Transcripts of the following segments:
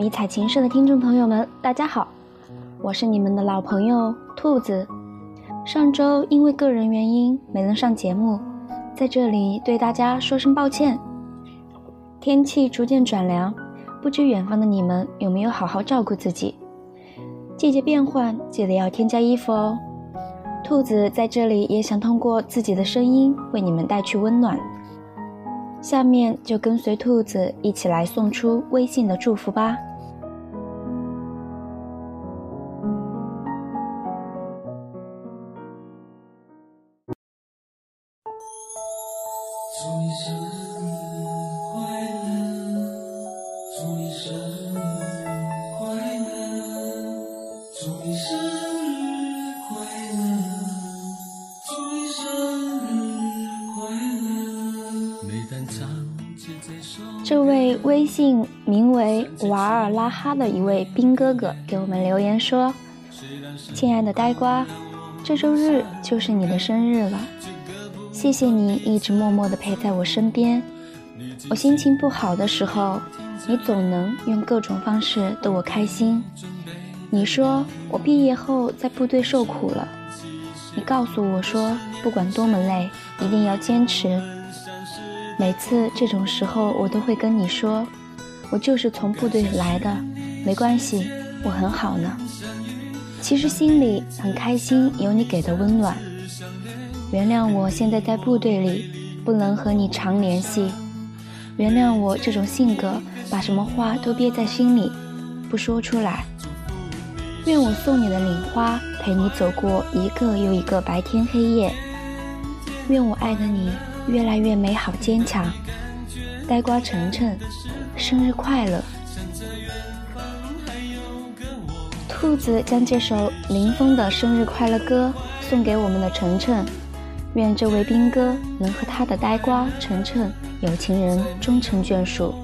迷彩情社的听众朋友们，大家好，我是你们的老朋友兔子。上周因为个人原因没能上节目，在这里对大家说声抱歉。天气逐渐转凉，不知远方的你们有没有好好照顾自己？季节变换，记得要添加衣服哦。兔子在这里也想通过自己的声音为你们带去温暖。下面就跟随兔子一起来送出微信的祝福吧。祝你生日快乐，祝你生日快乐。这，位微信名为瓦尔拉哈的一位兵哥哥给我们留言说：“亲爱的呆瓜，这周日就是你的生日了。”谢谢你一直默默地陪在我身边，我心情不好的时候，你总能用各种方式逗我开心。你说我毕业后在部队受苦了，你告诉我说不管多么累，一定要坚持。每次这种时候，我都会跟你说，我就是从部队来的，没关系，我很好呢。其实心里很开心，有你给的温暖。原谅我现在在部队里，不能和你常联系。原谅我这种性格，把什么话都憋在心里，不说出来。愿我送你的领花陪你走过一个又一个白天黑夜。愿我爱的你越来越美好坚强。呆瓜晨晨，生日快乐！兔子将这首林峰的生日快乐歌送给我们的晨晨。愿这位兵哥能和他的呆瓜晨晨有情人终成眷属。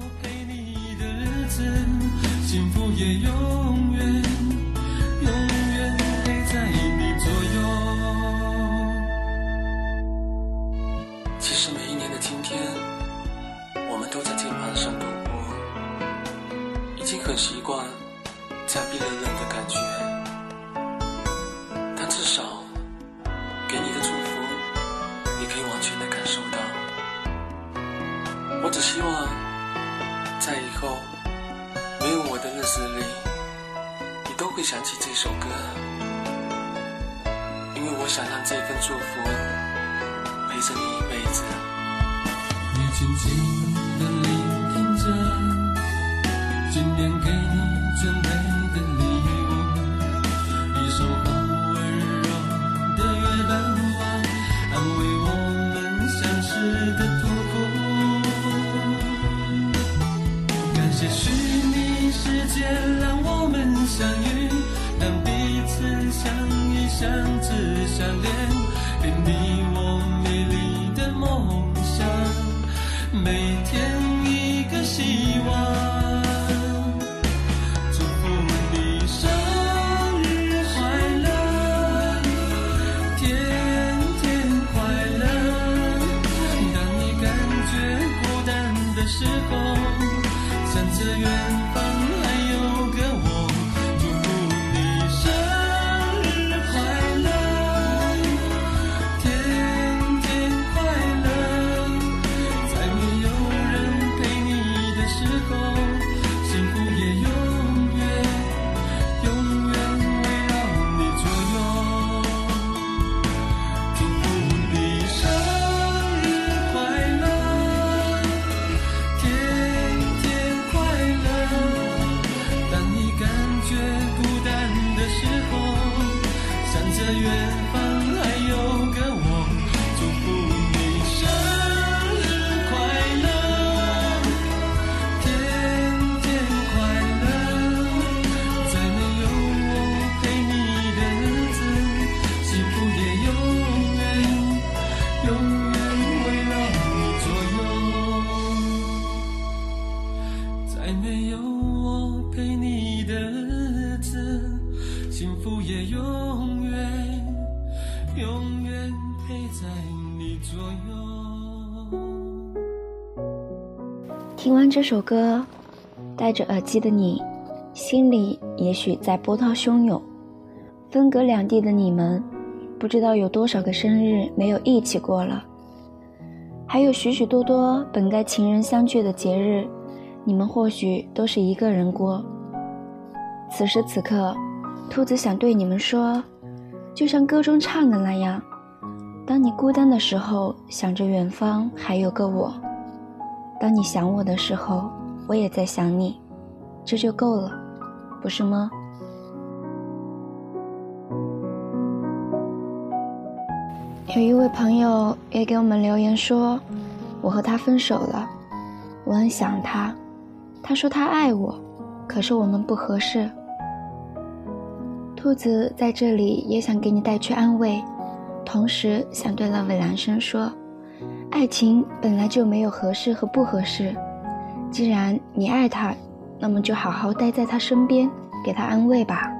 我只希望在以后没有我的日子里，你都会想起这首歌，因为我想让这份祝福陪着你一辈子。你静静的聆听着，今年给你准备的礼物，一首好温柔的月半。的痛苦，感谢虚拟世界远方还有月听完这首歌，戴着耳机的你，心里也许在波涛汹涌；分隔两地的你们，不知道有多少个生日没有一起过了。还有许许多多本该情人相聚的节日，你们或许都是一个人过。此时此刻，兔子想对你们说，就像歌中唱的那样：当你孤单的时候，想着远方还有个我；当你想我的时候，我也在想你，这就够了，不是吗？有一位朋友也给我们留言说，我和他分手了，我很想他，他说他爱我，可是我们不合适。兔子在这里也想给你带去安慰，同时想对那位男生说，爱情本来就没有合适和不合适，既然你爱他，那么就好好待在他身边，给他安慰吧。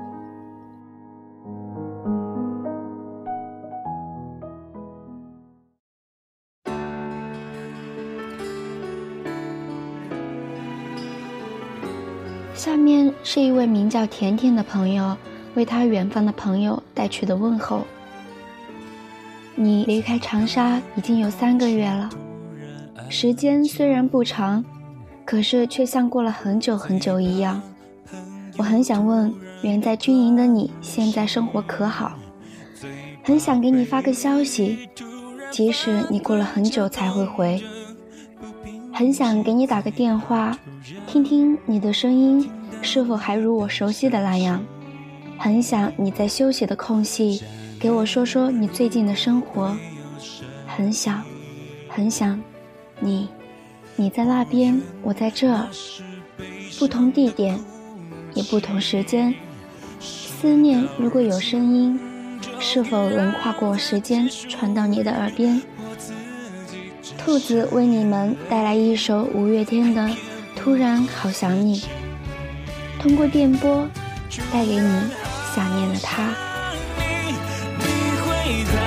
下面是一位名叫甜甜的朋友为他远方的朋友带去的问候。你离开长沙已经有三个月了，时间虽然不长，可是却像过了很久很久一样。我很想问远在军营的你现在生活可好？很想给你发个消息，即使你过了很久才会回。很想给你打个电话，听听你的声音是否还如我熟悉的那样。很想你在休息的空隙给我说说你最近的生活。很想，很想，你，你在那边，我在这儿，不同地点，也不同时间。思念如果有声音，是否能跨过时间传到你的耳边？兔子为你们带来一首五月天的《突然好想你》，通过电波带给你想念的他。say that.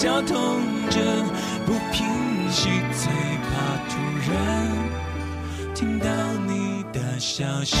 绞痛着不平息，最怕突然听到你的消息。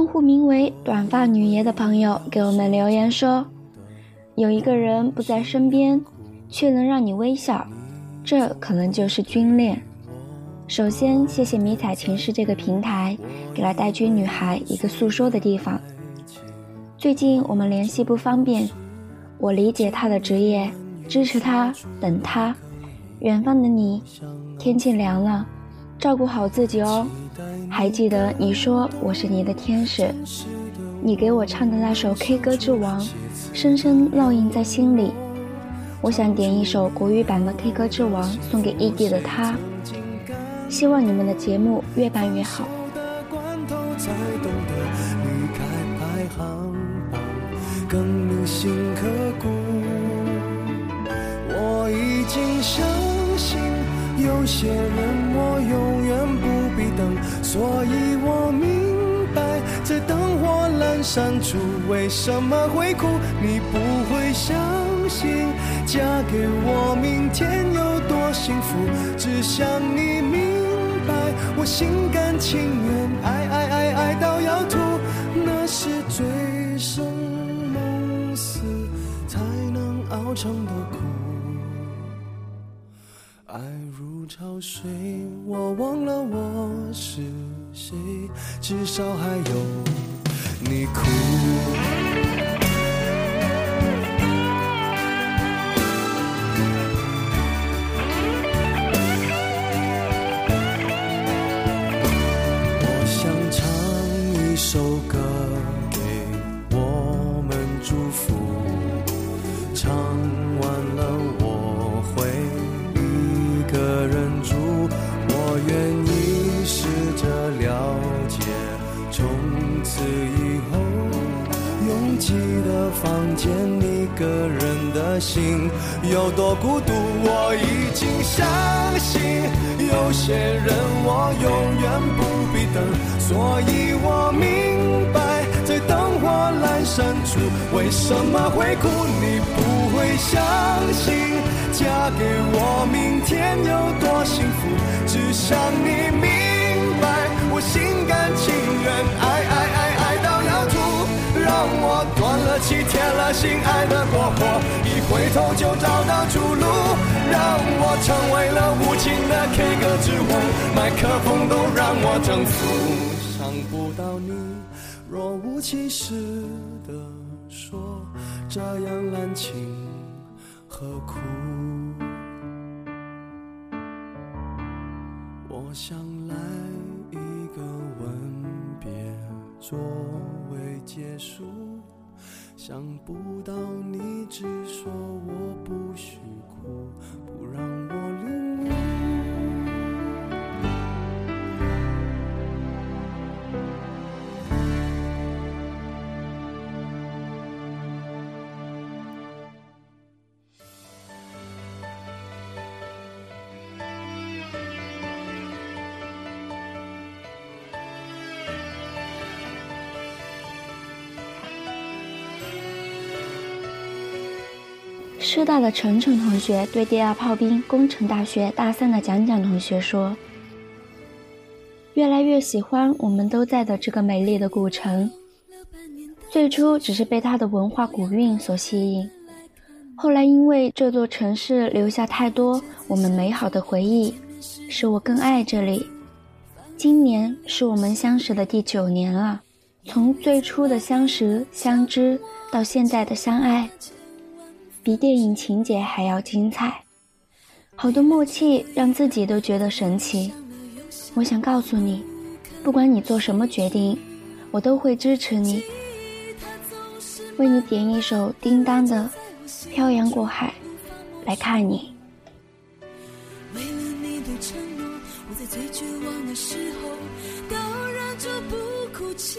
用户名为“短发女爷”的朋友给我们留言说：“有一个人不在身边，却能让你微笑，这可能就是军恋。”首先，谢谢迷彩情事这个平台，给了带军女孩一个诉说的地方。最近我们联系不方便，我理解她的职业，支持她，等她。远方的你，天气凉了，照顾好自己哦。还记得你说我是你的天使，你给我唱的那首 K 歌之王，深深烙印在心里。我想点一首国语版的 K 歌之王送给异地的他，希望你们的节目越办越好。我已经相信有些人。所以我明白，在灯火阑珊处，为什么会哭？你不会相信，嫁给我，明天有多幸福？只想你明白，我心甘情愿，爱爱爱爱到要吐，那是醉生梦死才能熬成的苦。潮水，我忘了我是谁，至少还有你哭。个人的心有多孤独。我已经相信，有些人我永远不必等，所以我明白，在灯火阑珊处，为什么会哭？你不会相信。嫁给我，明天有多幸福？只想你明白，我心甘情愿，爱爱爱爱欺骗，了心，爱的过火，一回头就找到出路，让我成为了无情的 K 歌之王，麦克风都让我征服，伤不到你，若无其事的说，这样滥情。何苦？我想来一个吻别作为结束，想不到你知师大的晨晨同学对第二炮兵工程大学大三的蒋蒋同学说：“越来越喜欢我们都在的这个美丽的古城。最初只是被它的文化古韵所吸引，后来因为这座城市留下太多我们美好的回忆，使我更爱这里。今年是我们相识的第九年了，从最初的相识相知到现在的相爱。”比电影情节还要精彩，好多默契让自己都觉得神奇。我想告诉你，不管你做什么决定，我都会支持你。为你点一首叮当的《漂洋过海来看你》。为了你的承诺，我在最绝望的时候都忍着不哭泣。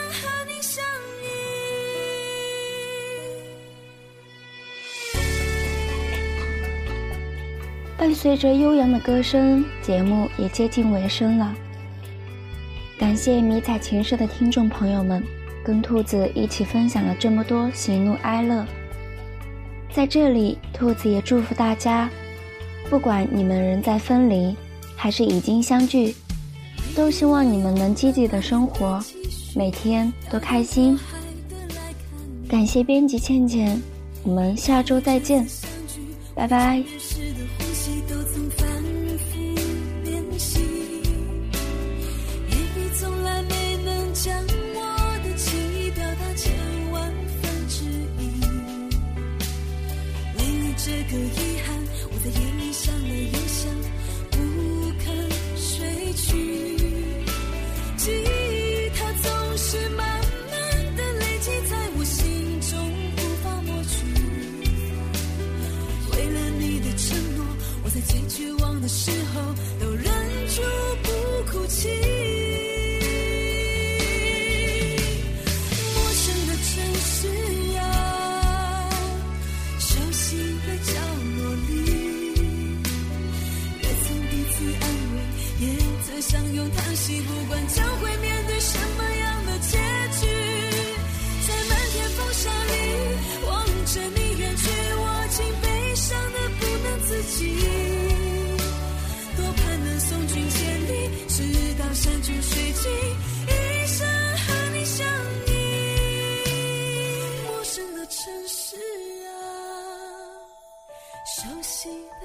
伴随着悠扬的歌声，节目也接近尾声了。感谢迷彩情社的听众朋友们，跟兔子一起分享了这么多喜怒哀乐。在这里，兔子也祝福大家，不管你们人在分离，还是已经相聚，都希望你们能积极的生活，每天都开心。感谢编辑倩倩，我们下周再见，拜拜。